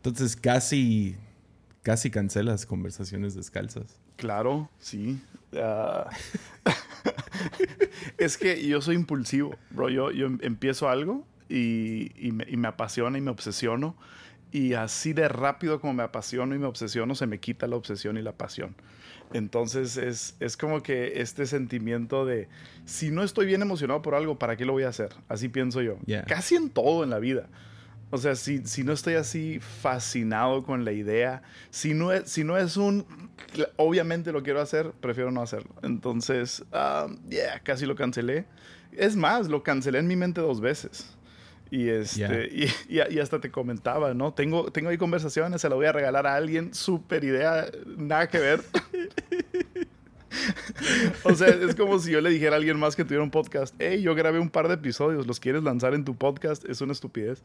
Entonces casi, casi cancelas conversaciones descalzas. Claro, sí. Ah, es que yo soy impulsivo, bro. Yo, yo empiezo algo y, y, me, y, me, apasiona y me obsesiono. Y así de rápido como me apasiono y me obsesiono, se me quita la obsesión y la pasión. Entonces es, es como que este sentimiento de, si no estoy bien emocionado por algo, ¿para qué lo voy a hacer? Así pienso yo. Yeah. Casi en todo en la vida. O sea, si, si, no estoy así fascinado con la idea, si no es, si no es un, obviamente lo quiero hacer, prefiero no hacerlo. Entonces, um, yeah, casi lo cancelé. Es más, lo cancelé en mi mente dos veces. Y, este, Yeah. y, y, y hasta te comentaba, ¿no? Tengo, tengo ahí conversaciones, se la voy a regalar a alguien, súper idea, nada que ver. o sea, es como si yo le dijera a alguien más que tuviera un podcast, hey, yo grabé un par de episodios, ¿los quieres lanzar en tu podcast? Es una estupidez.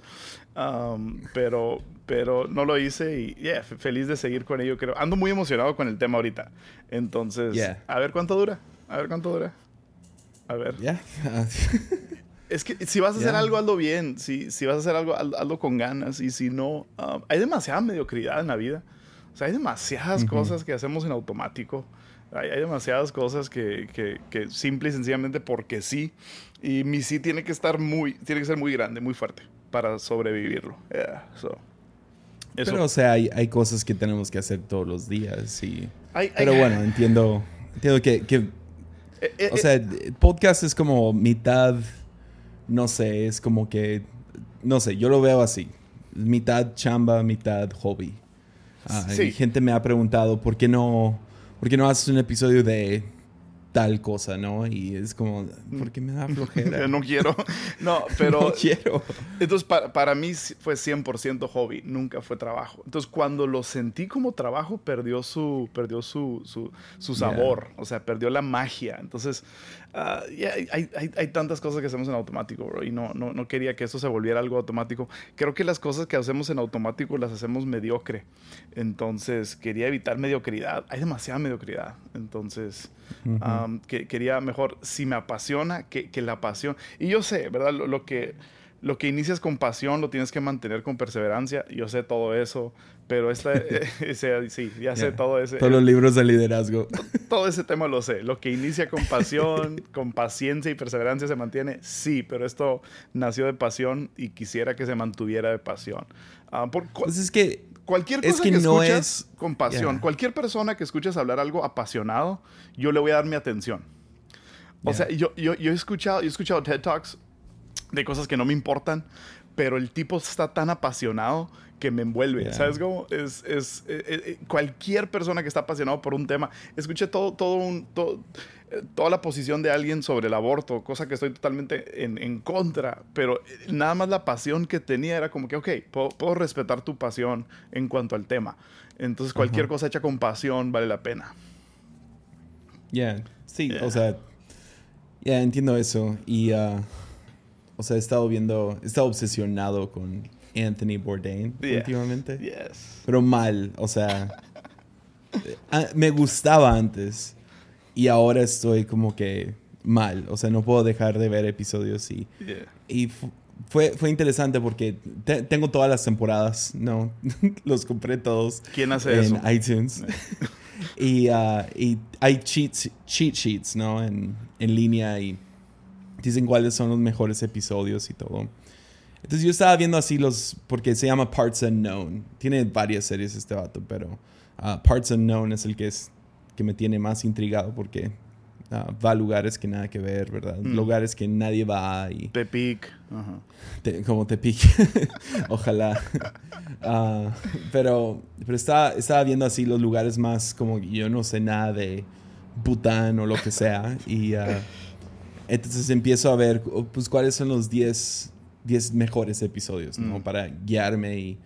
Um, pero, pero no lo hice y yeah, feliz de seguir con ello, creo. Ando muy emocionado con el tema ahorita. Entonces, Yeah. a ver cuánto dura. A ver cuánto dura. A ver. Ya. Es que si vas a hacer algo, hazlo bien. Si, si vas a hacer algo, haz- hazlo con ganas. Y si no, um, hay demasiada mediocridad en la vida. O sea, hay demasiadas Ujú. cosas que hacemos en automático. Hay, hay demasiadas cosas que, que, que simple y sencillamente porque sí. Y mi sí tiene que estar muy, tiene que ser muy grande, muy fuerte para sobrevivirlo. Yeah, so. Eso. Pero, o sea, hay, hay cosas que tenemos que hacer todos los días. Y... Pero bueno, entiendo, entiendo que, que Eh, eh, O sea, el podcast es como mitad, no sé, es como que, no sé, yo lo veo así. Mitad chamba, mitad hobby. Ah, Sí. gente me ha preguntado, ¿por qué no, por qué no haces un episodio de tal cosa, no? Y es como, porque me da flojera. no quiero. No, pero No quiero. Entonces, para, para mí fue 100% hobby, nunca fue trabajo. Entonces, cuando lo sentí como trabajo, perdió su, perdió su, su, su Yeah. sabor, o sea, perdió la magia. Entonces, ah, hay, hay, hay tantas cosas que hacemos en automático, bro, y no, no, no quería que eso se volviera algo automático. Creo que las cosas que hacemos en automático las hacemos mediocre. Entonces, quería evitar mediocridad. Hay demasiada mediocridad. Entonces. Um, que quería mejor, si me apasiona, que, que la pasión. Y yo sé, ¿verdad? Lo, lo que, lo que inicias con pasión lo tienes que mantener con perseverancia. Yo sé todo eso, pero esta, eh, ese- sí, ya sé todo ese, Todos los libros de liderazgo. todo ese tema lo sé. Lo que inicia con pasión, con paciencia y perseverancia se mantiene, sí, pero esto nació de pasión y quisiera que se mantuviera de pasión. Por, Pues es que, Cualquier cosa Es que, que no escuchas es- con pasión, Yeah. cualquier persona que escuches hablar algo apasionado, yo le voy a dar mi atención. O Yeah. sea, yo, yo, yo he escuchado, yo he escuchado TED Talks de cosas que no me importan, pero el tipo está tan apasionado que me envuelve. Yeah. ¿Sabes cómo? Es, es, eh, eh, cualquier persona que está apasionado por un tema. Escuché todo, todo un, todo, eh, toda la posición de alguien sobre el aborto, cosa que estoy totalmente en, en contra, pero eh, nada más la pasión que tenía era como que, ok, puedo, puedo respetar tu pasión en cuanto al tema. Entonces cualquier cosa hecha con pasión vale la pena. ya, sí, Yeah. o sea, ya entiendo eso. Y, ah, o sea, he estado viendo, he estado obsesionado con Anthony Bourdain Yeah. últimamente. Yes. Pero mal, o sea, eh, ah, me gustaba antes y ahora estoy como que mal, o sea, no puedo dejar de ver episodios y, Yeah. y fu- fue, fue interesante porque te- tengo todas las temporadas, ¿no? Los compré todos ¿Quién hace en eso? iTunes. y, y hay cheats, cheat sheets, ¿no? En, en línea y dicen cuáles son los mejores episodios y todo. Entonces yo estaba viendo así los, porque se llama Parts Unknown. Tiene varias series este vato, pero ah, Parts Unknown es el que, es, que me tiene más intrigado porque ah, va a lugares que nada que ver, ¿verdad? Mm. Lugares que nadie va y Tepic. Ajá. te- como te pique. Ojalá. Ah, pero pero estaba, estaba viendo así los lugares más como yo no sé nada de Bután o lo que sea. Y entonces empiezo a ver oh, pues cuáles son los 10 10 mejores episodios, ¿no? Mm. Para guiarme y,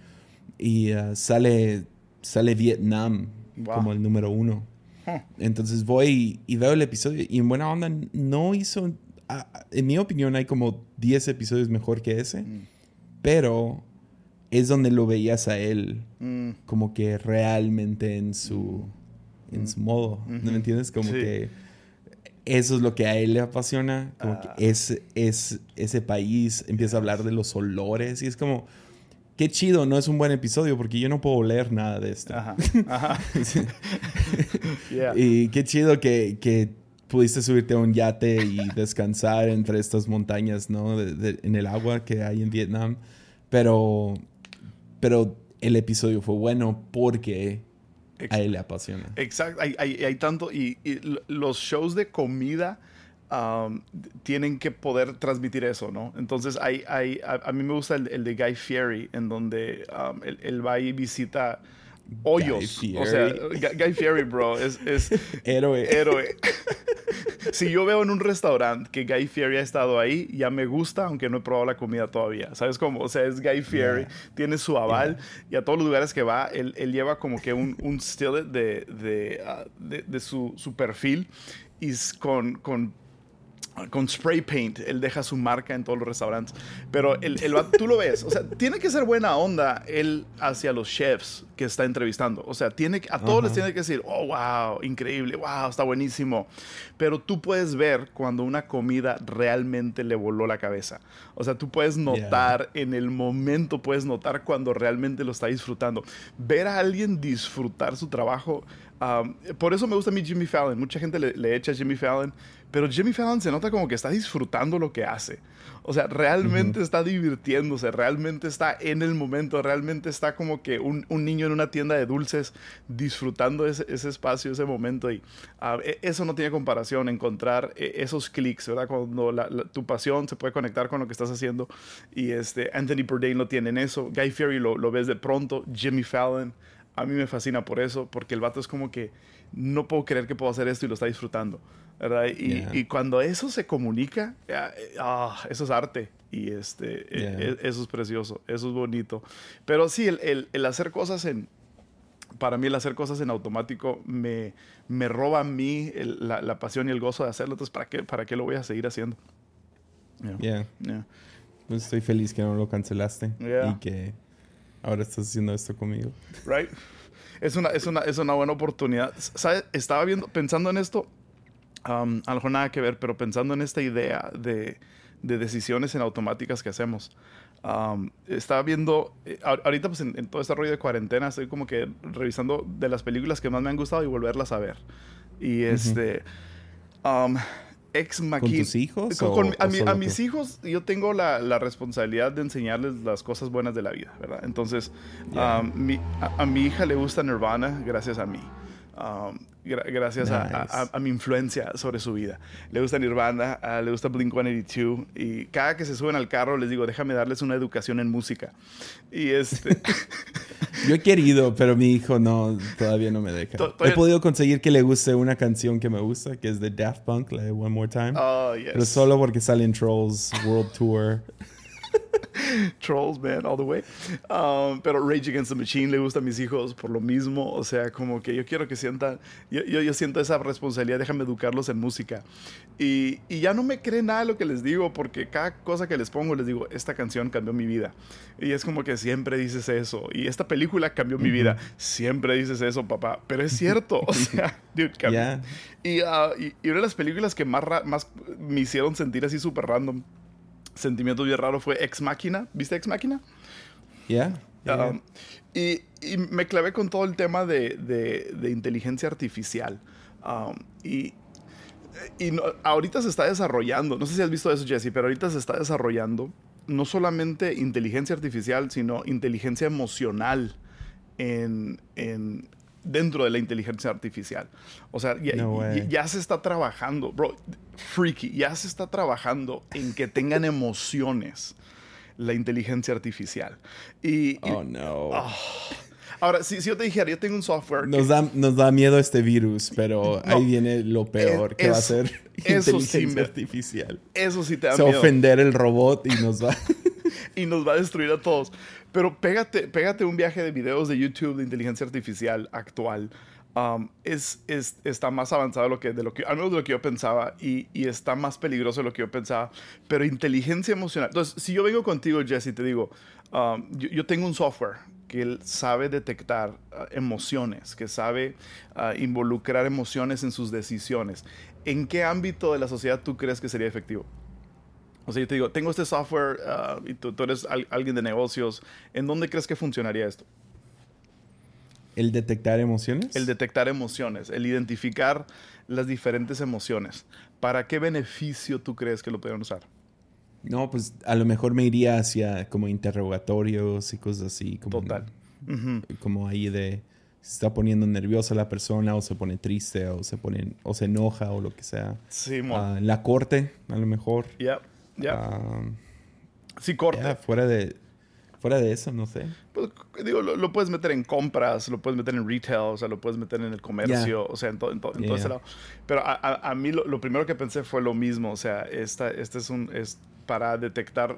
y ah, sale, sale Vietnam Wow. como el número uno. Huh. Entonces voy y veo el episodio y en buena onda no hizo, a- en mi opinión hay como 10 episodios mejor que ese, Mm. pero es donde lo veías a él Mm. como que realmente en su, en su modo, ¿no me entiendes? Como Sí. que eso es lo que a él le apasiona, como Ah. que es, es ese país, empieza a hablar de los olores y es como... qué chido, no es un buen episodio porque yo no puedo leer nada de esto. Ajá. Ajá. Yeah. Y qué chido que, que pudiste subirte a un yate y descansar entre estas montañas, ¿no? De- de- en el agua que hay en Vietnam. Pero, pero el episodio fue bueno porque Ex- a él le apasiona. Exacto, hay, hay- hay tanto, y, los shows de comida um, tienen que poder transmitir eso, ¿no? Entonces, hay, hay, a, a mí me gusta el, el de Guy Fieri, en donde um, él, él va y visita hoyos. Guy O sea. Guy, Fieri, bro, es, es Héroe. héroe. si yo veo en un restaurante que Guy Fieri ha estado ahí, ya me gusta, aunque no he probado la comida todavía. ¿Sabes cómo? O sea, es Guy Fieri, Yeah. tiene su aval y a todos los lugares que va, él, él lleva como que un, un still de, de, ah, de- de su, su perfil y con, con con spray paint, él deja su marca en todos los restaurantes. Pero el, tú lo ves, o sea, tiene que ser buena onda él hacia los chefs que está entrevistando. O sea, tiene a todos les tiene que decir, oh, wow, increíble, wow, está buenísimo. Pero tú puedes ver cuando una comida realmente le voló la cabeza. O sea, tú puedes notar en el momento, puedes notar cuando realmente lo está disfrutando. Ver a alguien disfrutar su trabajo. um, por eso me gusta a mí Jimmy Fallon. Mucha gente le, le echa a Jimmy Fallon, pero Jimmy Fallon se nota como que está disfrutando lo que hace. O sea, realmente está divirtiéndose, realmente está en el momento, realmente está como que un, un niño en una tienda de dulces disfrutando ese, ese espacio, ese momento. Y ah, e- eso no tiene comparación, encontrar eh, esos clics, ¿verdad? Cuando la- la- tu pasión se puede conectar con lo que estás haciendo. Y este, Anthony Bourdain lo tiene en eso, Guy Fieri lo, lo ves de pronto, Jimmy Fallon. A mí me fascina por eso, porque el vato es como que no puedo creer que puedo hacer esto y lo está disfrutando, ¿verdad? Y, Yeah. y cuando eso se comunica, ah, eso es arte. Y este, eh, Yeah. eh, eso es precioso, eso es bonito. Pero sí, el, el- el hacer cosas en, para mí el hacer cosas en automático me, me roba a mí el- la, la pasión y el gozo de hacerlo. Entonces, ¿para qué, ¿para qué lo voy a seguir haciendo? Yeah. Pues estoy feliz que no lo cancelaste y que ahora estás haciendo esto conmigo. Right? Es una, es una, es una buena oportunidad. ¿Sabes? Estaba viendo, pensando en esto, um, a lo mejor nada que ver, pero pensando en esta idea de, de decisiones en automáticas que hacemos. Um, estaba viendo, eh, ahor- ahorita pues en, en todo este rollo de cuarentena, estoy como que revisando de las películas que más me han gustado y volverlas a ver. Y este, um, Ex ¿Con Machina. tus hijos? Con- o- con- a, o mi- solo a tú? mis hijos yo tengo la, la responsabilidad de enseñarles las cosas buenas de la vida, ¿verdad? Entonces, Yeah. um, mi- a, a mi hija le gusta Nirvana gracias a mí. Um, gra- gracias a- a, Nice. a- a mi influencia sobre su vida. Le gusta Nirvana, ah, le gusta Blink-182 y cada que se suben al carro les digo, déjame darles una educación en música. Y este... Yo he querido, pero mi hijo no, todavía no me deja. To- He podido conseguir que le guste una canción que me gusta, que es de Daft Punk, la de One More Time. oh, yes. Pero solo porque sale en Trolls World Tour. Trolls, man, all the way. Um, pero Rage Against the Machine le gusta a mis hijos por lo mismo. O sea, como que yo quiero que sientan, yo, yo, yo siento esa responsabilidad, déjame educarlos en música. Y, y ya no me creen nada lo que les digo, porque cada cosa que les pongo les digo, esta canción cambió mi vida. Y es como que siempre dices eso. Y esta película cambió mi vida. Siempre dices eso, papá. Pero es cierto. O sea, dude, cambió. Y, ah, y, y una de las películas que más, más me hicieron sentir así súper random, sentimientos bien raros, fue Ex Máquina. ¿Viste Ex Máquina? ¿Ya? Ya. Um, y, y me clavé con todo el tema de, de- de inteligencia artificial. Um, y y no- ahorita se está desarrollando, no sé si has visto eso, Jesse, pero ahorita se está desarrollando no solamente inteligencia artificial, sino inteligencia emocional en, en- dentro de la inteligencia artificial. O sea, ya, No ya- ya se está trabajando, bro, freaky, ya se está trabajando en que tengan emociones la inteligencia artificial. Y, y- Oh, no. ahora, si, si yo te dijera, yo tengo un software que- Nos da, nos da miedo este virus, pero No. ahí viene lo peor, Eh, que va a ser eso sí inteligencia me- artificial. eso sí te da Se va a miedo. ofender el robot y nos va... y nos va a destruir a todos. Pero pégate, pégate un viaje de videos de YouTube de inteligencia artificial actual. Um, es, es- está más avanzado de lo que, de lo que, al menos de lo que yo pensaba, y, y está más peligroso de lo que yo pensaba. Pero inteligencia emocional. Entonces, si yo vengo contigo, Jesse, te digo, um, yo, tengo un software que sabe detectar uh, emociones, que sabe uh, involucrar emociones en sus decisiones. ¿En qué ámbito de la sociedad tú crees que sería efectivo? O sea, yo te digo, tengo este software ah, y tú, tú eres al- alguien de negocios. ¿En dónde crees que funcionaría esto? ¿El detectar emociones? El detectar emociones, el identificar las diferentes emociones. ¿Para qué beneficio tú crees que lo pueden usar? No, pues a lo mejor me iría hacia como interrogatorios y cosas así. Como, Total. Como ahí de se está poniendo nerviosa la persona o se pone triste o se pone o se enoja o lo que sea. Sí, mo. Ah, la corte, a lo mejor. Ya, ya. Ah, sí, corte. ya, fuera de fuera de eso, no sé. Pues, digo, lo, lo puedes meter en compras, lo puedes meter en retail, o sea, lo puedes meter en el comercio, o sea, en, to- en to- en todo Yeah. ese lado. Pero a, a- a mí lo, lo primero que pensé fue lo mismo, o sea, esta, este es un es para detectar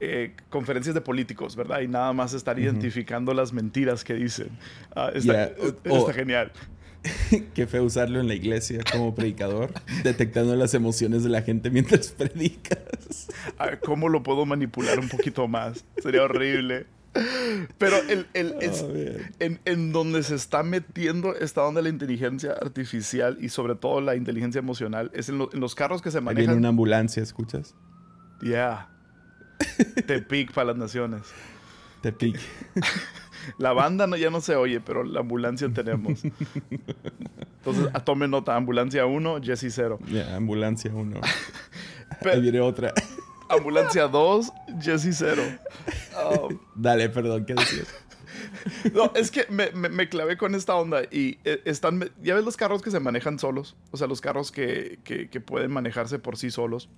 eh, conferencias de políticos, ¿verdad? Y nada más estar identificando las mentiras que dicen. Ah, está, Yeah. O- está genial. Qué feo usarlo en la iglesia como predicador, detectando las emociones de la gente mientras predicas. Ah, ¿Cómo lo puedo manipular un poquito más? Sería horrible. Pero el, el- Oh, man. en, en donde se está metiendo está donde la inteligencia artificial y sobre todo la inteligencia emocional es en, lo- en los carros que se Ahí viene manejan. una ambulancia, ¿escuchas? Yeah. Tepic para las naciones. Te pique. La banda no, ya no se oye, pero la ambulancia tenemos. Entonces, a tome nota, ambulancia 1, Jesse 0. Ya, ambulancia uno. Pe- Ahí viene otra. Ambulancia 2, Jesse 0. Um, Dale, perdón, ¿qué decías? No, es que me, me- me clavé con esta onda y eh, están, ya ves los carros que se manejan solos, o sea, los carros que, que- que pueden manejarse por sí solos.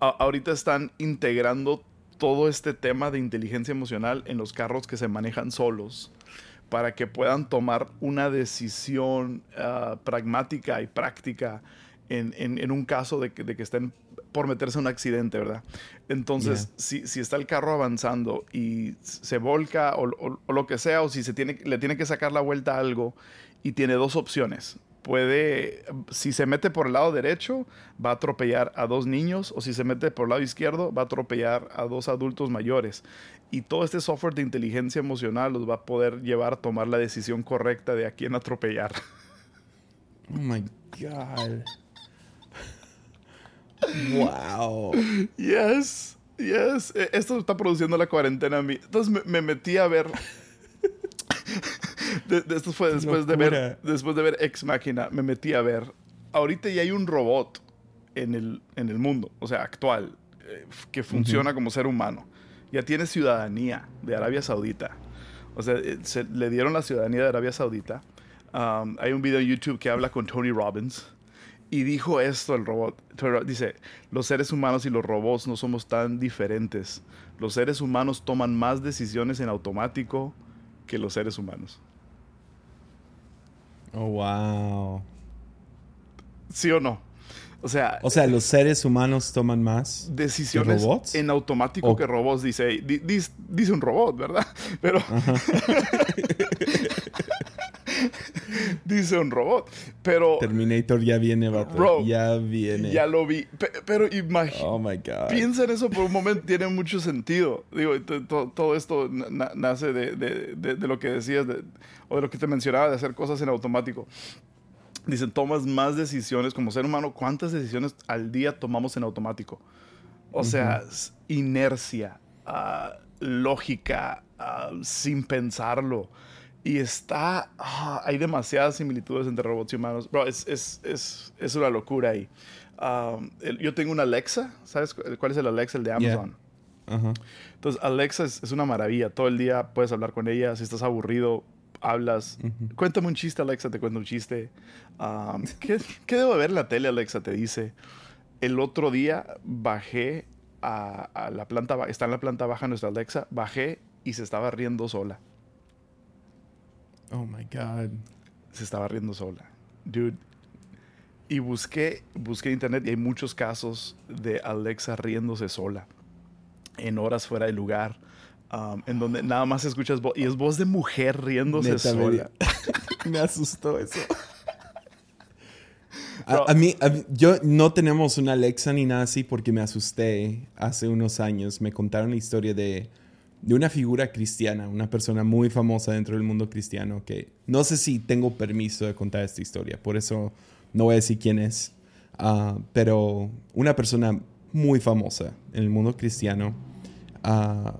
A- ahorita están integrando todo este tema de inteligencia emocional en los carros que se manejan solos para que puedan tomar una decisión ah, pragmática y práctica en, en- en un caso de que, de que estén por meterse en un accidente, ¿verdad? Entonces, si, si está el carro avanzando y se volca o, o- o lo que sea, o si se tiene, le tiene que sacar la vuelta a algo y tiene dos opciones. Puede, si se mete por el lado derecho, va a atropellar a dos niños, o si se mete por el lado izquierdo, va a atropellar a dos adultos mayores. Y todo este software de inteligencia emocional los va a poder llevar a tomar la decisión correcta de a quién atropellar. Oh my God. Wow. Yes, yes. E- Esto está produciendo la cuarentena a mí. Entonces me, me metí a ver. De- de- esto fue después de ver, después de ver Ex Máquina. Me metí a ver. Ahorita ya hay un robot en el, en el mundo, o sea, actual, eh, que funciona como ser humano. Ya tiene ciudadanía de Arabia Saudita. O sea, eh, se- le dieron la ciudadanía de Arabia Saudita. Um, hay un video en YouTube que habla con Tony Robbins. Y dijo esto el robot. Dice, los seres humanos y los robots no somos tan diferentes. Los seres humanos toman más decisiones en automático que los seres humanos. Oh, wow. ¿Sí o no? O sea, O sea, los seres humanos toman más. decisiones robots? en automático que robots, dice, di- dice un robot, ¿verdad? Pero dice un robot, pero Terminator ya viene, vato. Bro, ya viene. ya lo vi. Pe- pero imagínate. Oh my God. Piensa en eso por un momento, tiene mucho sentido. Digo, to- to- todo esto na- nace de, de- de- de lo que decías de- o de lo que te mencionaba de hacer cosas en automático. Dicen, tomas más decisiones como ser humano. ¿Cuántas decisiones al día tomamos en automático? O sea, inercia, ah, lógica, ah, sin pensarlo. Y está, ah, hay demasiadas similitudes entre robots y humanos. Bro, es, es, es, es una locura ahí. Um, el- yo tengo una Alexa, ¿sabes cu- cuál es el Alexa? El de Yeah. Amazon. Entonces, Alexa es, es una maravilla. Todo el día puedes hablar con ella. Si estás aburrido, hablas. Cuéntame un chiste, Alexa, te cuento un chiste. Um, ¿qué, qué debo ver en la tele, Alexa? Te dice. El otro día bajé a, a la planta baja. Está en la planta baja nuestra Alexa. Bajé y se estaba riendo sola. Oh my God. se estaba riendo sola. Dude. Y busqué, busqué en internet y hay muchos casos de Alexa riéndose sola. En horas fuera de lugar. um, en donde nada más escuchas voz. Y es voz de mujer riéndose Neta, sola. me asustó eso. Bro. A, a mí, a mí- yo no tenemos una Alexa ni nada así porque me asusté hace unos años. Me contaron la historia de, de una figura cristiana, una persona muy famosa dentro del mundo cristiano que no sé si tengo permiso de contar esta historia, por eso no voy a decir quién es. Ah, pero una persona muy famosa en el mundo cristiano. Ah,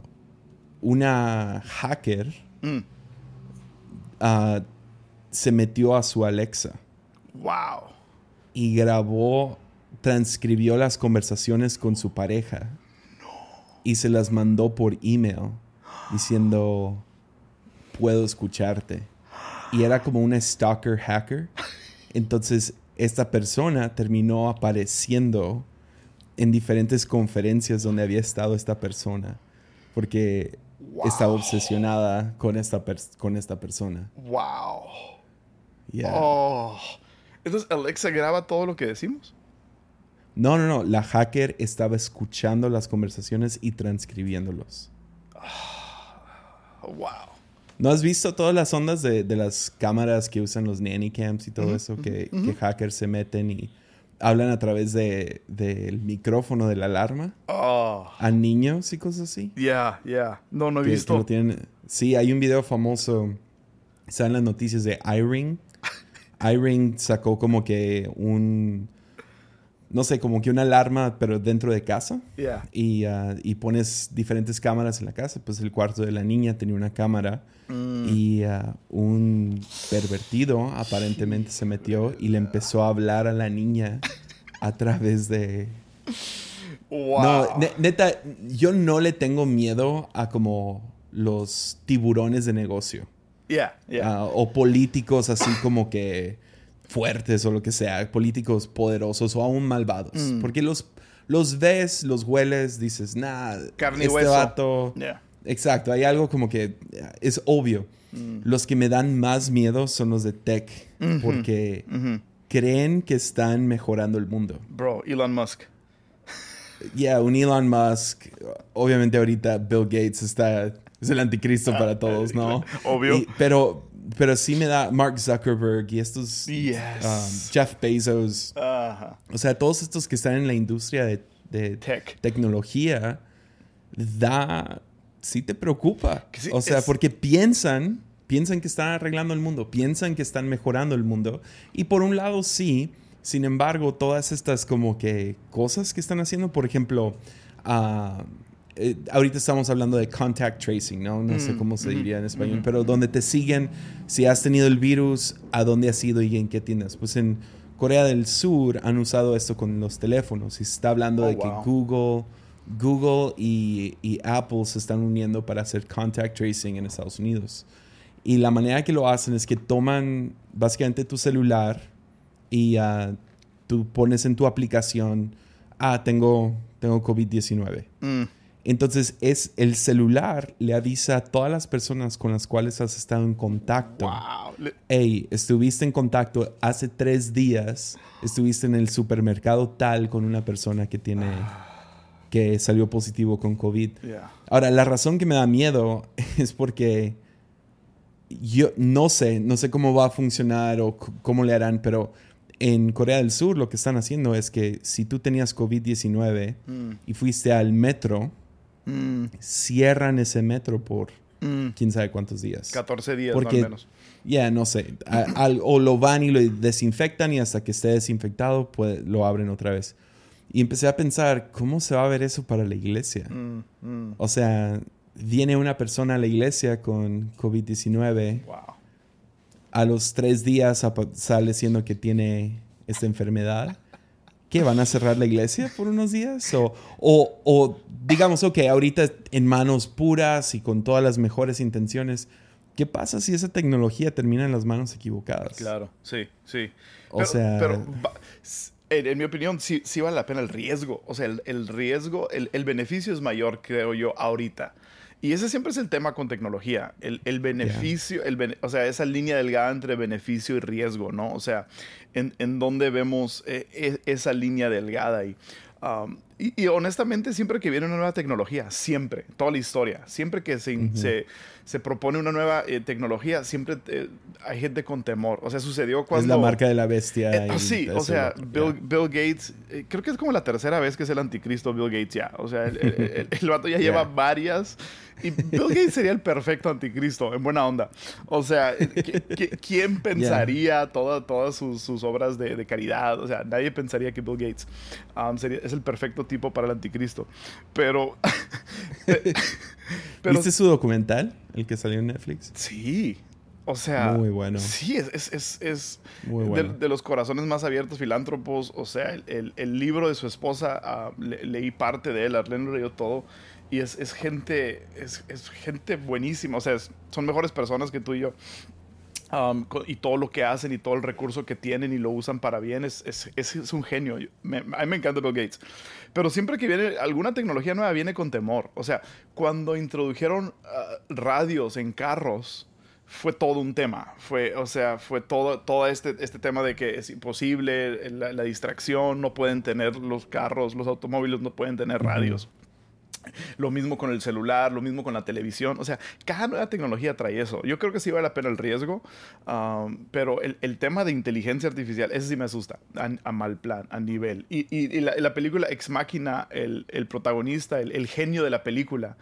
una hacker Mm. ah, se metió a su Alexa Wow. y grabó, transcribió las conversaciones con su pareja y se las mandó por email diciendo, puedo escucharte. Y era como una stalker hacker. Entonces, esta persona terminó apareciendo en diferentes conferencias donde había estado esta persona. Porque estaba obsesionada con esta, con esta persona. Wow. Yeah. Oh. Entonces, Alexa graba todo lo que decimos. No, no, no. La hacker estaba escuchando las conversaciones y transcribiéndolos. Wow. ¿No has visto todas las ondas de, de las cámaras que usan los nanny cams y todo eso? Que, que hackers se meten y hablan a través de- del micrófono de la alarma Oh. a niños y cosas así. Yeah, yeah. No, no he Que- que visto. lo tienen- Sí, hay un video famoso. Está en las noticias de iRing. iRing sacó como que un. No sé, como que una alarma, pero dentro de casa. Yeah. y, ah, y pones diferentes cámaras en la casa. Pues el cuarto de la niña tenía una cámara Mm. y ah, un pervertido aparentemente se metió y le empezó a hablar a la niña a través de... Wow. No, ne- neta, yo no le tengo miedo a como los tiburones de negocio yeah, yeah. ah, o políticos así como que fuertes o lo que sea, políticos poderosos o aún malvados. Mm. Porque los, los ves, los hueles, dices, nah, Carne y este hueso. vato... yeah. Exacto, hay algo como que eh, es obvio. Mm. Los que me dan más miedo son los de tech, porque creen que están mejorando el mundo. Bro, Elon Musk. Yeah, un Elon Musk, obviamente ahorita Bill Gates está, es el anticristo para todos, ¿no? Obvio. Y- pero, pero sí me da Mark Zuckerberg y estos Yes. um, Jeff Bezos, Ajá. o sea, todos estos que están en la industria de, de Tech. tecnología, da, sí te preocupa. Sí, o sea, es- porque piensan, piensan que están arreglando el mundo, piensan que están mejorando el mundo. Y por un lado sí, sin embargo, todas estas como que cosas que están haciendo, por ejemplo, ah, eh, ahorita estamos hablando de contact tracing, ¿no? No sé cómo se diría en español, pero donde te siguen si has tenido el virus, a dónde has ido y en qué tiendas. Pues en Corea del Sur han usado esto con los teléfonos y se está hablando Oh, de wow. que Google, Google y, y Apple se están uniendo para hacer contact tracing en Estados Unidos. Y la manera que lo hacen es que toman básicamente tu celular y ah, tú pones en tu aplicación, ah, tengo, tengo COVID-19. Entonces es el celular le avisa a todas las personas con las cuales has estado en contacto. Wow. Hey, estuviste en contacto hace tres días, estuviste en el supermercado tal con una persona que tiene, que salió positivo con COVID. Yeah. Ahora, la razón que me da miedo es porque yo no sé, no sé cómo va a funcionar o cómo le harán, pero en Corea del Sur lo que están haciendo es que si tú tenías COVID-19 Mm. y fuiste al metro, Mm. cierran ese metro por Mm. quién sabe cuántos días. 14 días Porque- no al menos. Ya, no sé. A- al- o lo van y lo desinfectan y hasta que esté desinfectado pues, lo abren otra vez. Y empecé a pensar, ¿cómo se va a ver eso para la iglesia? Mm. Mm. O sea, viene una persona a la iglesia con COVID-19, Wow. a los tres días sale diciendo que tiene esta enfermedad. ¿Qué? ¿Van a cerrar la iglesia por unos días? O, o, o digamos, ok, ahorita en manos puras y con todas las mejores intenciones. ¿Qué pasa si esa tecnología termina en las manos equivocadas? Claro, sí, sí. O Pero- sea- pero en, en mi opinión, sí, sí vale la pena el riesgo. O sea, el, el riesgo, el, el beneficio es mayor, creo yo, ahorita. Y ese siempre es el tema con tecnología. El, el beneficio, el o sea, esa línea delgada entre beneficio y riesgo, ¿no? O sea, en, en dónde vemos eh, e- esa línea delgada ahí. Um, y, y honestamente, siempre que viene una nueva tecnología, siempre, toda la historia, siempre que se, se, se propone una nueva eh, tecnología, siempre eh, hay gente con temor. O sea, sucedió cuando... Es la marca de la bestia. Eh, y sí, o sea, Bill. Bill Gates, eh, creo que es como la tercera vez que es el anticristo Bill Gates ya. O sea, el, el- el- el vato ya lleva Ya. varias. Y Bill Gates sería el perfecto anticristo, en buena onda. O sea, eh, ¿qui- qui- ¿quién pensaría toda- todas sus, sus obras de, de caridad? O sea, nadie pensaría que Bill Gates um, sería, es el perfecto prototipo para el anticristo. Pero... ¿Viste su documental? El que salió en Netflix. Sí. O sea, muy bueno. Sí, es, es, es, de, los corazones más abiertos, filántropos. O sea, el, el, libro de su esposa, ah, leí parte de él, Arlene leyó todo. Y es, es gente, es, gente buenísima. O sea, son mejores personas que tú y yo. Um, y todo lo que hacen y todo el recurso que tienen y lo usan para bien es, es, es un genio. Me, a mí me encanta Bill Gates. Pero siempre que viene alguna tecnología nueva viene con temor. O sea, cuando introdujeron ah, radios en carros, fue todo un tema. Fue, o sea, fue todo, todo este, este tema de que es imposible, la, distracción, no pueden tener los carros, los automóviles no pueden tener radios. Lo mismo con el celular, lo mismo con la televisión. O sea, cada nueva tecnología trae eso. Yo creo que sí vale la pena el riesgo, um, pero el, el, tema de inteligencia artificial, ese sí me asusta, a, mal plan, a nivel. Y, y, la, la, película Ex Máquina, el, el protagonista, el, el, genio de la película,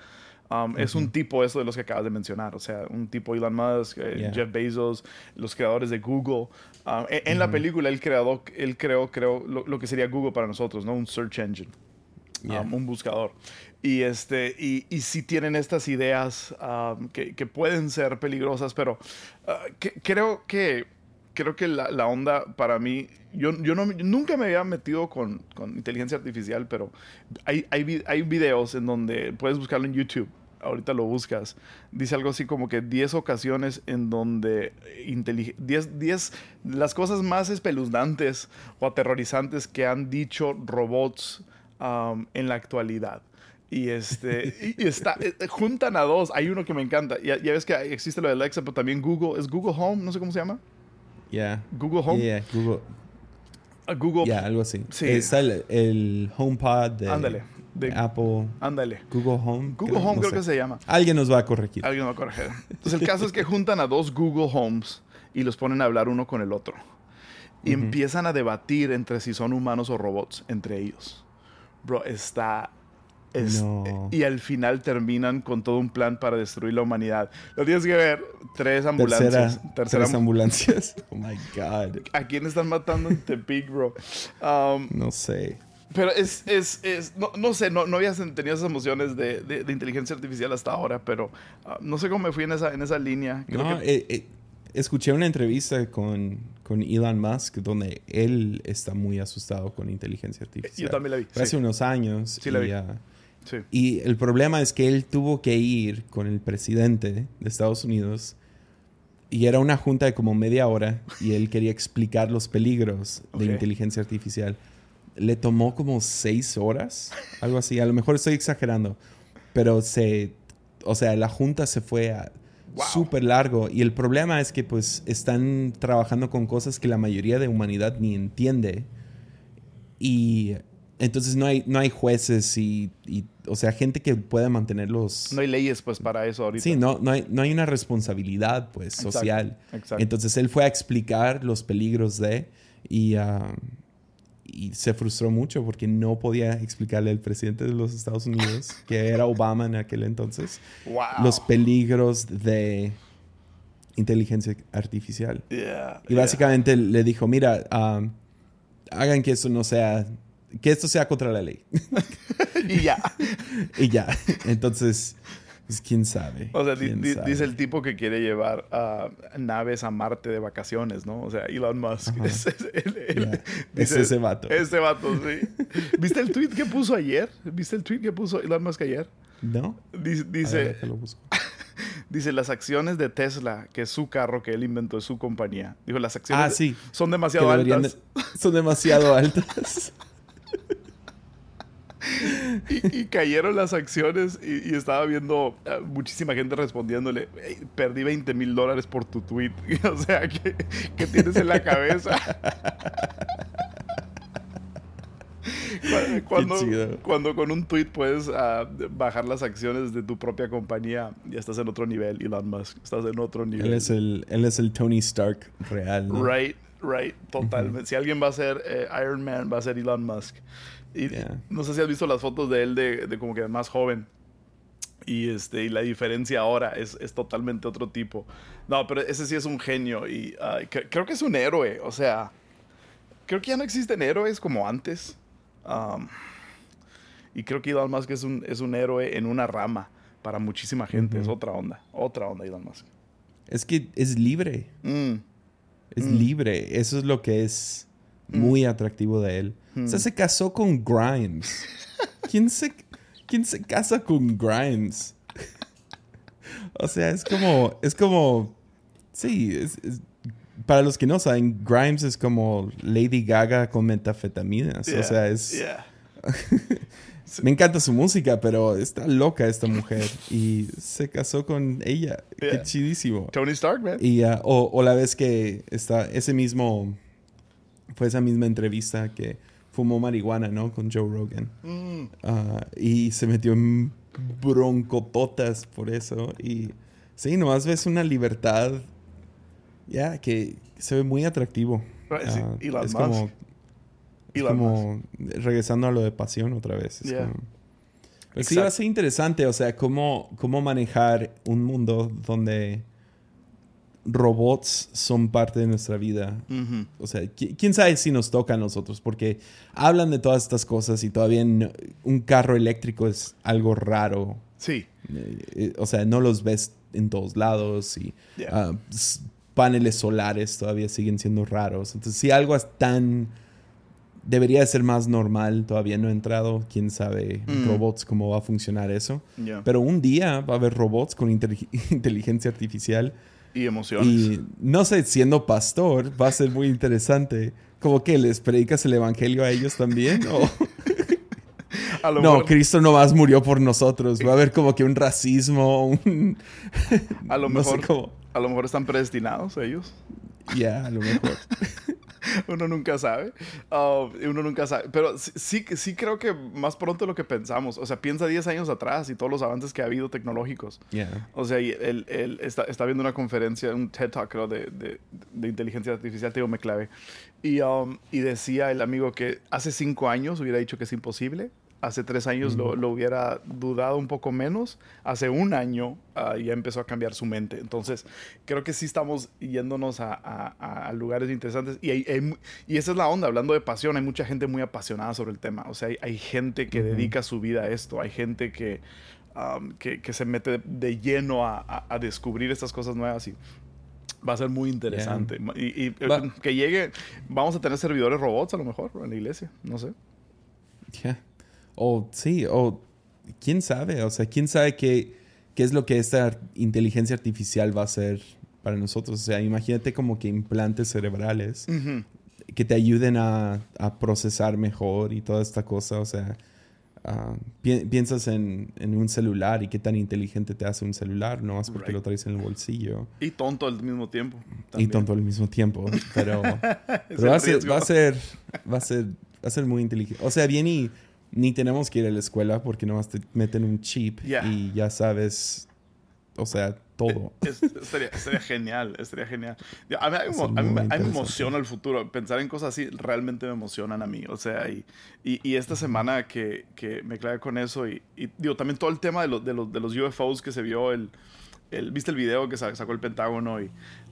Um, es un tipo eso de los que acabas de mencionar, o sea, un tipo Elon Musk, eh, Jeff Bezos, los creadores de Google. Um, e, en, la película él, creado, él creó, creó lo, que sería Google para nosotros, ¿no? Un search engine, un buscador. Y, este, y, y sí tienen estas ideas que, pueden ser peligrosas, pero uh, creo que creo que la, onda para mí, yo, yo no, nunca me había metido con, con inteligencia artificial, pero hay, hay, hay, videos en donde puedes buscarlo en YouTube ahorita lo buscas, dice algo así como que 10 ocasiones en donde 10, 10 las cosas más espeluznantes o aterrorizantes que han dicho robots en la actualidad. Y este, y está, eh, juntan a dos. Hay uno que me encanta. Ya, ya, ves que existe lo de Alexa, pero también Google. ¿Es Google Home? No sé cómo se llama. Yeah. Google Home. Yeah, Google. Google. Ya, algo así. Sí. Está el, el HomePod de, Ándale de Apple. Ándale. Google Home. Google Home creo que se llama. Alguien nos va a corregir. Alguien nos va a corregir. Entonces el caso es que juntan a dos Google Homes y los ponen a hablar uno con el otro. Y empiezan a debatir entre si son humanos o robots entre ellos. Bro, está Y al final terminan con todo un plan para destruir la humanidad. Lo tienes que ver. Tres ambulancias. Tercera, tres ambulancias. Oh my God. ¿A quién están matando en Tepic, bro? Um, no sé. Pero es, es, es no, no, sé, no, no había tenido esas emociones de, de, inteligencia artificial hasta ahora, pero ah, no sé cómo me fui en esa, en esa línea. no, eh, eh, escuché una entrevista con, con, Elon Musk donde él está muy asustado con inteligencia artificial. Yo también la vi. Hace unos años. Sí, la vi. Sí. Y el problema es que él tuvo que ir con el presidente de Estados Unidos y era una junta de como media hora y él quería explicar los peligros de inteligencia artificial. Le tomó como seis horas, algo así. A lo mejor estoy exagerando, pero se, o sea, la junta se fue súper largo. Y el problema es que pues están trabajando con cosas que la mayoría de humanidad ni entiende. Y entonces no hay, no hay jueces y, o sea, gente que pueda mantenerlos. No hay leyes, pues, para eso ahorita. Sí, no, no, hay, no hay una responsabilidad, pues, social. Entonces él fue a explicar los peligros de y, ah, y se frustró mucho porque no podía explicarle al presidente de los Estados Unidos, que era Obama en aquel entonces, los peligros de inteligencia artificial. y básicamente le dijo, mira, um, hagan que esto no sea, que esto sea contra la ley. y ya. y ya. Entonces, pues, quién sabe. O sea, dice el tipo que quiere llevar naves a Marte de vacaciones, ¿no? O sea, Elon Musk. Es, ese vato. Ese vato, sí. ¿Viste el tweet que puso ayer? ¿Viste el tweet que puso Elon Musk ayer? No. Dice. dice las acciones de Tesla, que es su carro que él inventó, es su compañía. Dijo, las acciones ah, sí. son demasiado altas. son demasiado altas. y, cayeron las acciones y, estaba viendo eh, muchísima gente respondiéndole, perdí 20 mil dólares por tu tweet. o sea, ¿qué, tienes en la cabeza? cuando, cuando, con un tweet puedes ah, bajar las acciones de tu propia compañía, ya estás en otro nivel, Elon Musk. Estás en otro nivel. Él es el, él es el Tony Stark real. Right, right, totalmente. Si alguien va a ser eh, Iron Man, va a ser Elon Musk. Y no sé si has visto las fotos de él de, como que más joven. Y, este, y la diferencia ahora es, es, totalmente otro tipo. No, pero ese sí es un genio y creo que es un héroe. O sea, creo que ya no existen héroes como antes. Um, Y creo que Elon Musk es un, es un héroe en una rama para muchísima gente. Es otra onda. Otra onda Elon Musk. Es que es libre. Mm. Es libre. Eso es lo que es muy atractivo de él. O sea, se casó con Grimes. ¿Quién se, ¿Quién se casa con Grimes? o sea, es como... Es como... Sí, es- es- para los que no saben, Grimes es como Lady Gaga con metafetaminas. O sea, es... yeah. Me encanta su música, pero está loca esta mujer. Y se casó con ella. Qué Yeah. chidísimo. Tony Stark, man. Y ah, o, o la vez que está ese mismo fue esa misma entrevista que fumó marihuana, ¿no? Con Joe Rogan. Mm. Ah, y se metió en broncototas por eso. Y sí, nomás ves una libertad ya que se ve muy atractivo. Right, Ah, Elon es Musk. como, es Elon Musk. como regresando a lo de pasión otra vez. Es Yeah. como- Pero sí va a ser interesante, o sea, cómo, cómo manejar un mundo donde robots son parte de nuestra vida. O sea, qui- quién sabe si nos toca a nosotros, porque hablan de todas estas cosas y todavía no- un carro eléctrico es algo raro. Sí. Eh, eh, o sea, no los ves en todos lados y Yeah. ah, paneles solares todavía siguen siendo raros. Entonces, si algo es tan... Debería de ser más normal, todavía no ha entrado, quién sabe, Mm. robots, cómo va a funcionar eso. Yeah. Pero un día va a haber robots con intelig- inteligencia artificial Y emociones. y no sé, siendo pastor va a ser muy interesante. Como que les predicas el evangelio a ellos también o no, mejor, Cristo nomás murió por nosotros. Va a haber como que un racismo, un a lo no mejor, a lo mejor están predestinados ellos. Ya, a lo mejor. Uno nunca sabe. Uh, uno nunca sabe. Pero sí, sí, creo que más pronto de lo que pensamos. O sea, piensa 10 años atrás y todos los avances que ha habido tecnológicos. O sea, y él, él está, está viendo una conferencia, un TED Talk, creo, de, de, de inteligencia artificial, te digo, me clave. Y, um, y decía el amigo que hace cinco años hubiera dicho que es imposible. Hace tres años lo, lo hubiera dudado un poco menos. Hace un año ah, ya empezó a cambiar su mente. Entonces, creo que sí estamos yéndonos a, a- a lugares interesantes. Y, hay- hay mu- y esa es la onda, hablando de pasión. Hay mucha gente muy apasionada sobre el tema. O sea, hay, hay gente que dedica su vida a esto. Hay gente que, um, que, que se mete de, de lleno a, descubrir estas cosas nuevas y va a ser muy interesante. Y, y, eh, que llegue, vamos a tener servidores robots a lo mejor en la iglesia, no sé. Ya. O sí, o quién sabe, o sea, quién sabe qué, qué es lo que esta inteligencia artificial va a hacer para nosotros. O sea, imagínate como que implantes cerebrales que te ayuden a, a procesar mejor y toda esta cosa. O sea, pi- piensas en, en un celular y qué tan inteligente te hace un celular, no más porque Right. lo traes en el bolsillo. Y tonto al mismo tiempo. Y tonto al mismo tiempo. Pero, pero va, a ser, va a ser, va a ser, va a ser muy inteligente. O sea, bien y ni tenemos que ir a la escuela porque nomás te meten un chip y ya sabes, o sea, todo. Es- estaría, estaría genial, estaría genial. A mí, a mí a me- mí emociona el futuro. Pensar en cosas así realmente me emocionan a mí. O sea, y, y, y esta semana que, que me clavé con eso y, y digo, también todo el tema de, los de, los, de los UFOs que se vio, el, el, viste el video que sa- sacó el Pentágono y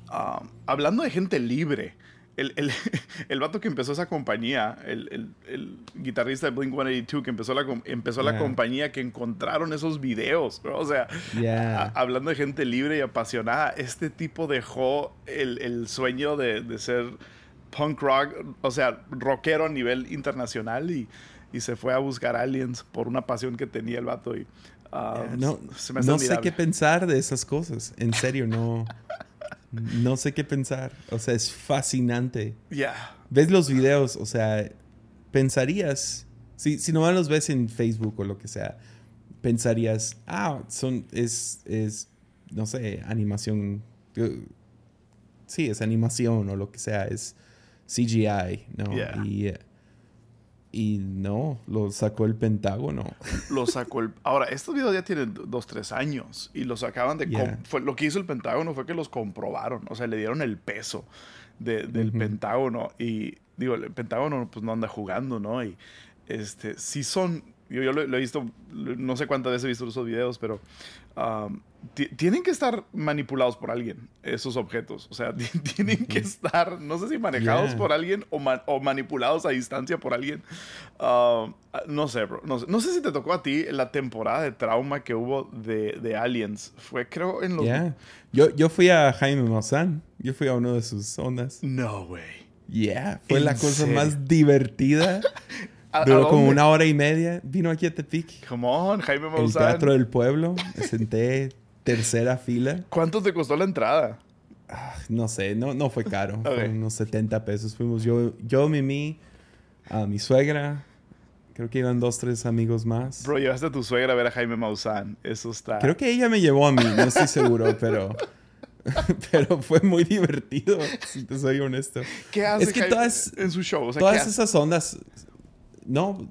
ah, hablando de gente libre. El, el, el vato que empezó esa compañía, el, el, el guitarrista de Blink 182 que empezó la, empezó la compañía que encontraron esos videos, o sea, Yeah. a- hablando de gente libre y apasionada, este tipo dejó el, el sueño de, de ser punk rock, o sea, rockero a nivel internacional y, y se fue a buscar aliens por una pasión que tenía el vato. Y, ah, No, no sé qué pensar de esas cosas. En serio, no. No sé qué pensar. O sea, es fascinante. Ya, Ves los videos, o sea, pensarías, si, si nomás los ves en Facebook o lo que sea, pensarías, ah, son, es, es, no sé, animación. Sí, es animación o lo que sea, es CGI, ¿no? Yeah. Y, y no, lo sacó el Pentágono. lo sacó el... Ahora, estos videos ya tienen dos, tres años y los acaban de... Yeah. fue, lo que hizo el Pentágono fue que los comprobaron, o sea, le dieron el peso de- del. Pentágono y digo, el Pentágono pues no anda jugando, ¿no? Y este, sí son... Yo, yo lo, lo he visto, no sé cuántas veces he visto esos videos, pero um, tienen que estar manipulados por alguien, esos objetos. O sea, tienen que estar, no sé si manejados por alguien o, manipulados a distancia por alguien. Ah, no sé, bro. No sé, si te tocó a ti la temporada de trauma que hubo de, Aliens. Fue, creo, en los. Yo, yo fui a Jaime Maussan. Yo fui a uno de sus ondas. No, güey. Yeah. Fue la cosa más divertida. Duró como una hora y media. Vino aquí a Tepic. Come on, Jaime Maussan. El Teatro del Pueblo. Me senté tercera fila. ¿Cuánto te costó la entrada? Ah, no sé, no, no fue caro. Fue unos 70 pesos. Fuimos yo, yo Mimi, a mi suegra. Creo que iban dos, tres amigos más. Bro, llevaste a tu suegra a ver a Jaime Maussan. Eso está. Creo que ella me llevó a mí, no estoy seguro, pero. pero fue muy divertido, si te soy honesto. ¿Qué hace es que todas, en su show? todas esas ondas. No.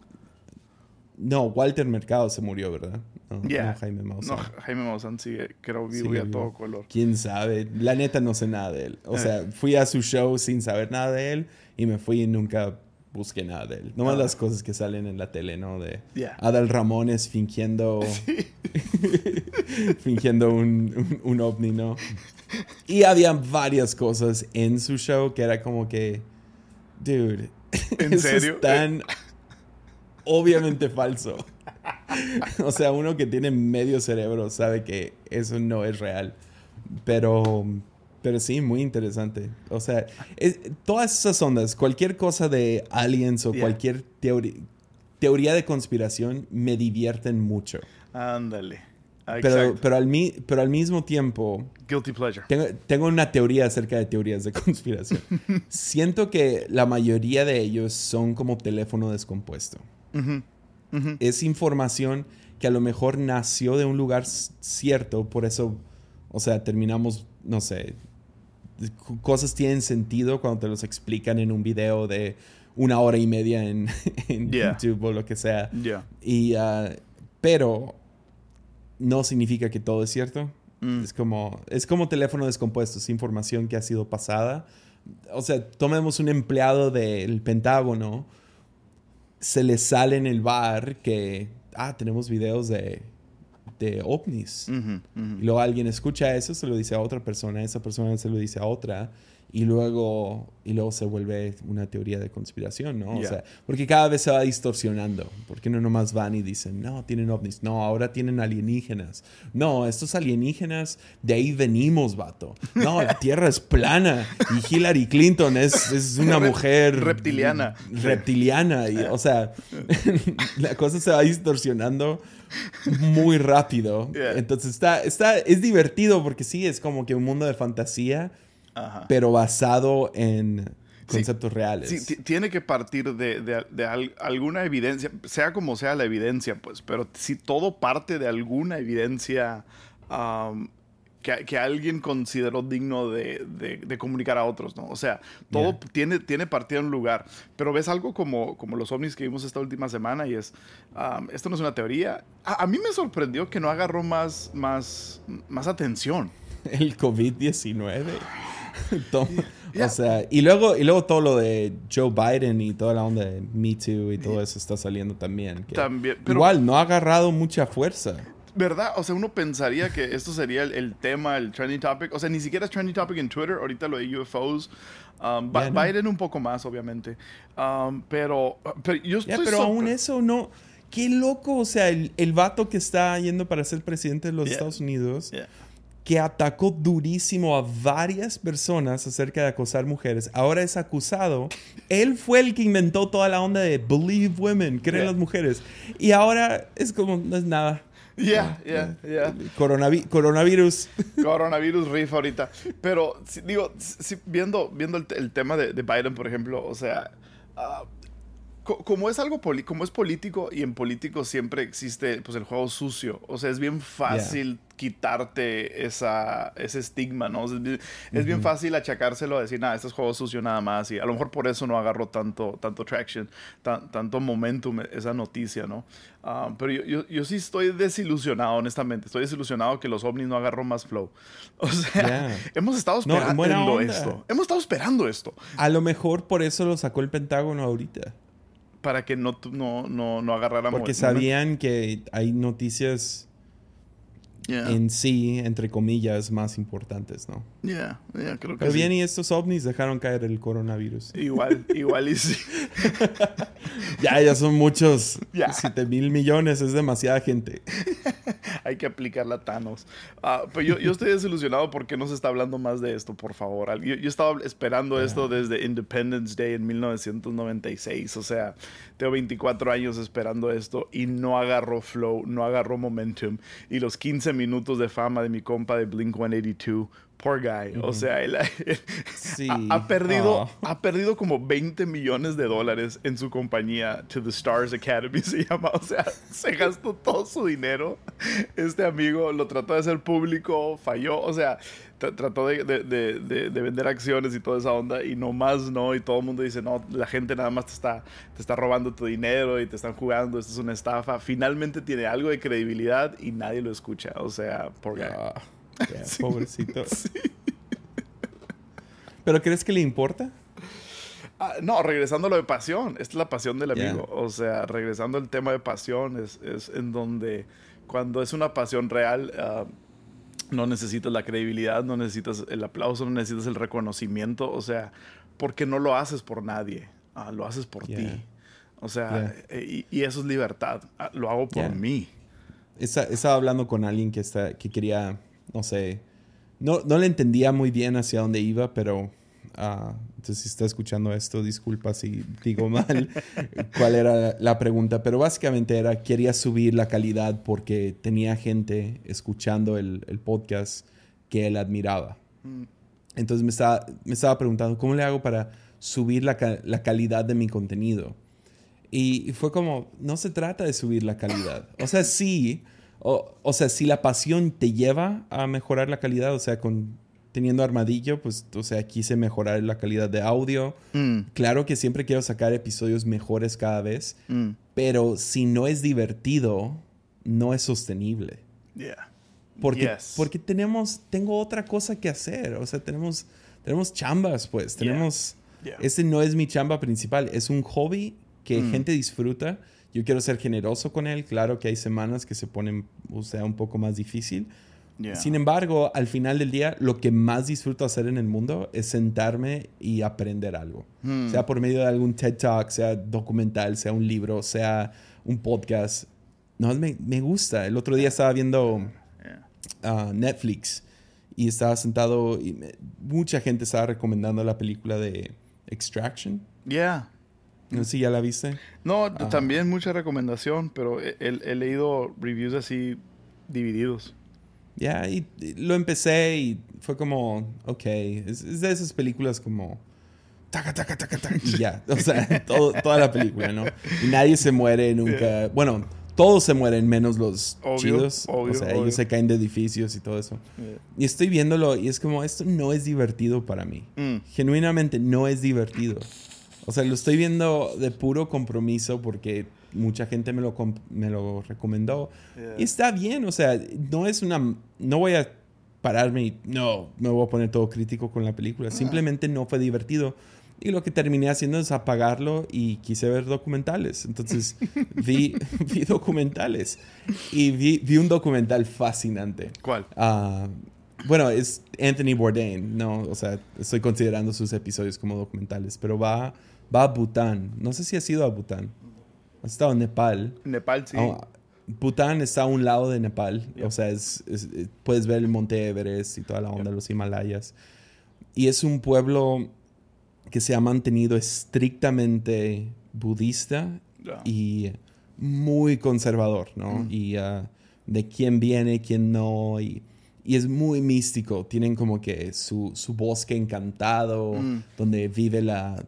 No, Walter Mercado se murió, ¿verdad? No, Jaime Maussan. No, Jaime Maussan sigue, creo, vivo y a todo color. Quién sabe. La neta no sé nada de él. O eh. sea, fui a su show sin saber nada de él y me fui y nunca busqué nada de él. Nomás ah. las cosas que salen en la tele, ¿no? De Adal Ramones fingiendo. fingiendo un, un, ovni, ¿no? Y había varias cosas en su show que era como que. Dude. ¿En serio? Es tan obviamente falso. o sea, uno que tiene medio cerebro sabe que eso no es real. Pero, pero sí, muy interesante. O sea, todas esas ondas, cualquier cosa de aliens o cualquier teoría de conspiración me divierten mucho. Ándale. Pero, pero, al pero al mismo tiempo... Guilty pleasure. Tengo, una teoría acerca de teorías de conspiración. Siento que la mayoría de ellos son como teléfono descompuesto. Es información que a lo mejor nació de un lugar cierto, por eso, o sea, terminamos, no sé, cosas tienen sentido cuando te los explican en un video de una hora y media en, YouTube o lo que sea. Y, uh, pero no significa que todo es cierto. Mm. Es, como, es como teléfono descompuesto, es información que ha sido pasada. O sea, tomemos un empleado del Pentágono se le sale en el bar que, ah, tenemos videos de, de ovnis. Y luego alguien escucha eso, se lo dice a otra persona, esa persona se lo dice a otra y luego, y luego se vuelve una teoría de conspiración, ¿no? O sea, porque cada vez se va distorsionando. Porque no nomás van y dicen, no, tienen ovnis, no, ahora tienen alienígenas. No, estos alienígenas, de ahí venimos, vato. No, la Tierra es plana y Hillary Clinton es, es una mujer... Reptiliana. Reptiliana. Y, o sea, la cosa se va distorsionando muy rápido. Entonces está, está, es divertido porque sí, es como que un mundo de fantasía pero basado en conceptos reales. Sí, tiene que partir de, alguna evidencia, sea como sea la evidencia, pues, pero si todo parte de alguna evidencia que, alguien consideró digno de, comunicar a otros, ¿no? O sea, todo tiene, tiene partido en un lugar, pero ves algo como, como los ovnis que vimos esta última semana y es, esto no es una teoría. A, a, mí me sorprendió que no agarró más, más, más atención. El COVID-19. O sea, y luego, y luego todo lo de Joe Biden y toda la onda de Me Too y todo eso está saliendo también. también igual, no ha agarrado mucha fuerza. ¿Verdad? O sea, uno pensaría que esto sería el, tema, el trending topic. O sea, ni siquiera es trending topic en Twitter. Ahorita lo de UFOs. Um, Biden un poco más, obviamente. Um, pero, pero yo estoy... pero aún eso no... Qué loco. O sea, el, el vato que está yendo para ser presidente de los Estados Unidos que atacó durísimo a varias personas acerca de acosar mujeres. Ahora es acusado. Él fue el que inventó toda la onda de believe women, creen las mujeres. Y ahora es como, no es nada. Ya, ya, ya. coronavirus. Coronavirus riff ahorita. Pero, digo, viendo, viendo el, tema de, Biden, por ejemplo, o sea, ah, como es algo como es político y en político siempre existe pues el juego sucio, o sea, es bien fácil quitarte esa, ese estigma, ¿no? Es, bien fácil achacárselo a decir, nada, este es juego sucio nada más y a lo mejor por eso no agarró tanto, tanto traction, tanto momentum esa noticia, ¿no? Ah, pero yo, yo, sí estoy desilusionado, honestamente, estoy desilusionado que los ovnis no agarró más flow. O sea, hemos estado esperando esto. Hemos estado esperando esto. A lo mejor por eso lo sacó el Pentágono ahorita para que no, no, no, no agarraran Porque sabían que hay noticias Yeah. en sí, entre comillas, más importantes, ¿no? Yeah, yeah, creo que Pero sí. bien, y estos ovnis dejaron caer el coronavirus. Igual, igual y sí. Ya, ya son muchos. Ya. 7 mil millones, es demasiada gente. Hay que aplicarla a Thanos. Ah, pero yo, yo estoy desilusionado porque no se está hablando más de esto, por favor. Yo, yo estaba esperando esto desde Independence Day en 1996. O sea, tengo 24 años esperando esto y no agarró flow, no agarró momentum. Y los 15 minutos de fama de mi compa de Blink 182. Poor guy. O sea, él, él Sí. ha, ha perdido, Oh. ha perdido como 20 millones de dólares en su compañía To the Stars Academy se llama. O sea, se gastó todo su dinero. Este amigo lo trató de hacer público, falló. O sea, tra- trató de, de- de- de- de vender acciones y toda esa onda y nomás no. Y todo el mundo dice, no, la gente nada más te está, te está robando tu dinero y te están jugando. Esto es una estafa. Finalmente tiene algo de credibilidad y nadie lo escucha. O sea, por guy. Ah, ya, Pobrecito. ¿Pero crees que le importa? Ah, no, regresando a lo de pasión, esta es la pasión del amigo. O sea, regresando al tema de pasión, es, es en donde cuando es una pasión real, ah, no necesitas la credibilidad, no necesitas el aplauso, no necesitas el reconocimiento. O sea, porque no lo haces por nadie, ah, lo haces por ti. O sea, eh, y, y eso es libertad. Lo hago por mí. Esta- estaba hablando con alguien que, está, que quería, no sé, no, no le entendía muy bien hacia dónde iba, pero ah, entonces si está escuchando esto, disculpa si digo mal cuál era la pregunta, pero básicamente era, quería subir la calidad porque tenía gente escuchando el, el podcast que él admiraba. Mm. Entonces me estaba, me estaba preguntando, ¿cómo le hago para subir la, la calidad de mi contenido? Y fue como, no se trata de subir la calidad. O sea, sí, o, o sea, si la pasión te lleva a mejorar la calidad, o sea, con, teniendo armadillo, pues, o sea, quise mejorar la calidad de audio. Mm, Claro que siempre quiero sacar episodios mejores cada vez, mm, pero si no es divertido, no es sostenible. yeah. Porque, Yes. porque tenemos, tengo otra cosa que hacer. O sea, tenemos, tenemos chambas, pues. Yeah. Tenemos. Yeah. Ese no es mi chamba principal. Es un hobby que Mm. gente disfruta. Yo quiero ser generoso con él. Claro que hay semanas que se ponen, o sea, un poco más difícil. Yeah. Sin embargo, al final del día, lo que más disfruto hacer en el mundo es sentarme y aprender algo. Mm. Sea por medio de algún TED Talk, sea documental, sea un libro, sea un podcast. No, me, me gusta. El otro día estaba viendo a Netflix y estaba sentado y me- mucha gente estaba recomendando la película de Extraction. Yeah. No sé si ya la viste. No, Ah. también mucha recomendación, pero he, he- he leído reviews así divididos. Ya, y, y lo empecé y fue como, ok, es, es de esas películas como... Taca, taca, taca, taca, y ya, o sea, todo- toda la película, ¿no? Y nadie se muere nunca. Bueno, todos se mueren menos los Obvio, chidos. obvio, o sea, obvio. ellos se caen de edificios y todo eso. Yeah. Y estoy viéndolo y es como, esto no es divertido para mí. Mm. Genuinamente no es divertido. O sea, lo estoy viendo de puro compromiso porque mucha gente me lo, me lo recomendó. Yeah. Y está bien, o sea, no es una... No voy a pararme y no, me voy a poner todo crítico con la película. Simplemente no fue divertido. Y lo que terminé haciendo es apagarlo y quise ver documentales. Entonces vi, vi documentales. Y vi, vi un documental fascinante. ¿Cuál? Ah, bueno, es Anthony Bourdain, no, o sea, estoy considerando sus episodios como documentales, pero va, va a Bután. No sé si has ido a Bután. Has estado en Nepal. Nepal, sí. Ah, Bután está a un lado de Nepal, Yep. o sea, es, es- eh, puedes ver el monte Everest y toda la onda de los Himalayas. Y es un pueblo que se ha mantenido estrictamente budista y muy conservador, ¿no? Mm. Y ah, de quién viene, quién no, y, y es muy místico. Tienen como que su, su bosque encantado, Mm. donde vive la,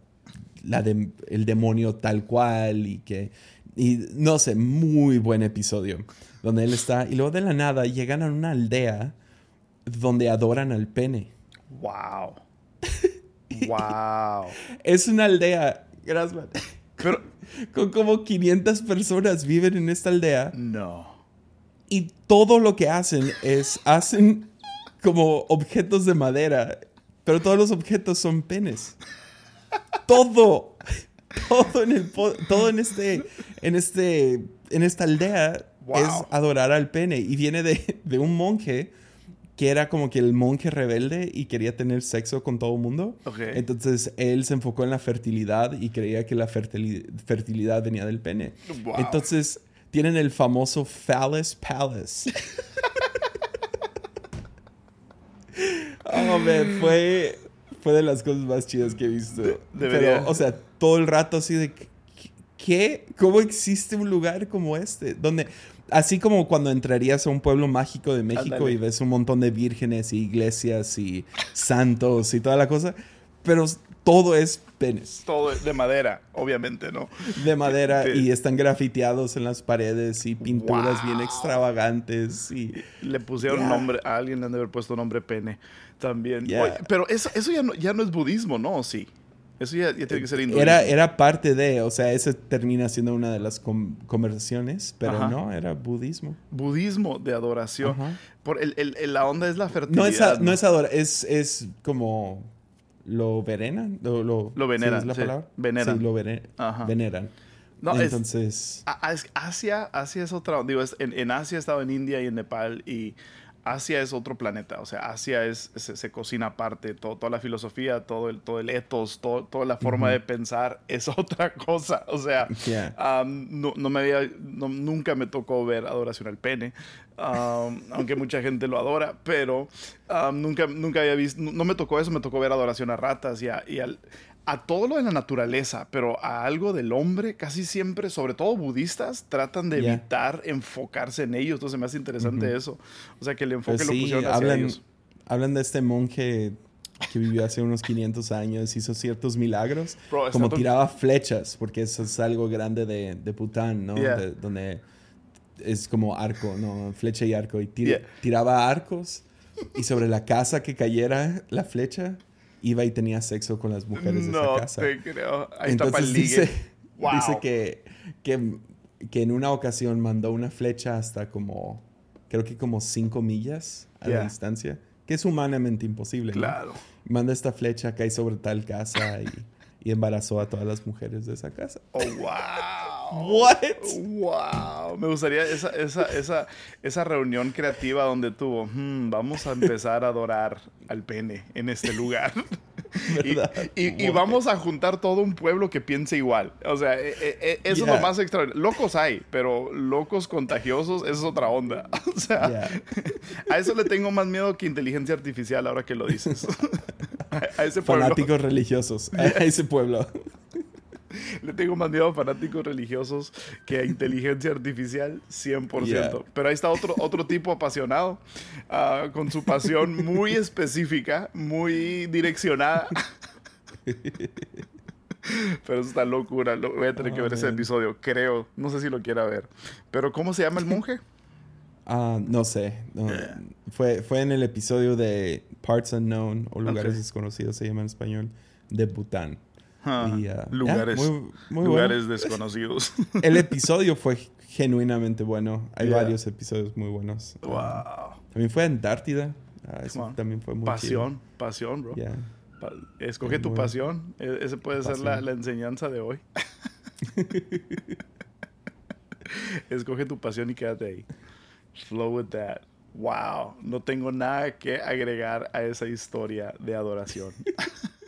la dem- el demonio tal cual, y que, y no sé, muy buen episodio, donde él está, y luego de la nada llegan a una aldea donde adoran al pene. Wow. wow. Es una aldea, gracias, Pero, con como 500 personas viven en esta aldea. no. Y todo lo que hacen es, hacen como objetos de madera, pero todos los objetos son penes. Todo, todo en el, todo en este, en este, en esta aldea es adorar al pene. Y viene de, de, un monje que era como que el monje rebelde y quería tener sexo con todo el mundo. Entonces él se enfocó en la fertilidad y creía que la fertilidad venía del pene. Entonces tienen el famoso Phallus Palace. oh, man, fue, fue de las cosas más chidas que he visto. Pero, o sea, todo el rato así de, ¿qué? ¿Cómo existe un lugar como este? Donde, así como cuando entrarías a un pueblo mágico de México y ves un montón de vírgenes y iglesias y santos y toda la cosa, pero todo es penes. Todo de madera, obviamente, ¿no? De madera y están grafiteados en las paredes y pinturas bien extravagantes y... Le pusieron nombre, a alguien le han de haber puesto nombre pene también. pero eso, eso ya, no, ya no es budismo, ¿no? Sí. Eso ya, tiene que ser hinduismo. Era, era parte de, o sea, eso termina siendo una de las conversaciones, pero no, era budismo. Budismo de adoración. Por el, el, la onda es la fertilidad. No es, no, es, es como lo veneran. Lo, lo, veneran. ¿sí la palabra? Veneran. Sí, lo veneran. No, Entonces. Asia, Asia es otra. Digo, en, en Asia he estado en India y en Nepal y Asia es otro planeta, o sea, Asia es, se, cocina aparte, toda la filosofía, todo el, todo el ethos, toda la forma de pensar es otra cosa, o sea, no, me había, nunca me tocó ver adoración al pene, aunque mucha gente lo adora, pero nunca, nunca había visto, no, me tocó eso, me tocó ver adoración a ratas y, y al, a todo lo de la naturaleza, pero a algo del hombre, casi siempre, sobre todo budistas, tratan de evitar enfocarse en ellos. Entonces me hace interesante eso. O sea, que el enfoque pues lo pusieron hacia hablan, ellos. Hablan de este monje que vivió hace unos 500 años, hizo ciertos milagros, como tiraba flechas, porque eso es algo grande de, de Pután, ¿no? donde es como arco, ¿no? Flecha y arco. Y tiraba arcos y sobre la casa que cayera la flecha iba y tenía sexo con las mujeres de esa casa. No te creo. Ahí está para el dice, dice que, que, en una ocasión mandó una flecha hasta como, creo que como cinco millas a la distancia, que es humanamente imposible. Claro. Manda esta flecha, cae sobre tal casa y, y embarazó a todas las mujeres de esa casa. Oh, wow. What? Wow. Me gustaría esa, esa, esa, esa reunión creativa donde tuvo, hmm, vamos a empezar a adorar al pene en este lugar. y, y, vamos a juntar todo un pueblo que piense igual. O sea, e, e, e, eso es lo más extraordinario. Locos hay, pero locos contagiosos, es otra onda. O sea, a eso le tengo más miedo que inteligencia artificial ahora que lo dices. a ese pueblo. Fanáticos religiosos, a ese pueblo. Le tengo más miedo a fanáticos religiosos que a inteligencia artificial, 100%. Pero ahí está otro, otro tipo apasionado, ah, con su pasión muy específica, muy direccionada. Pero eso está locura. Voy a tener que ver ese episodio, creo. No sé si lo quiera ver. Pero ¿cómo se llama el monje? Ah, no sé. Fue, fue en el episodio de Parts Unknown o Lugares Desconocidos, se llama en español, de Bután. Ah, lugares, lugares desconocidos. El episodio fue genuinamente bueno. Hay varios episodios muy buenos. Wow. también fue Antártida. Ah, eso también fue muy Pasión, pasión, bro. Escoge tu pasión. E, ese puede ser la, la enseñanza de hoy. Escoge tu pasión y quédate ahí. Flow with that. Wow, no tengo nada que agregar a esa historia de adoración.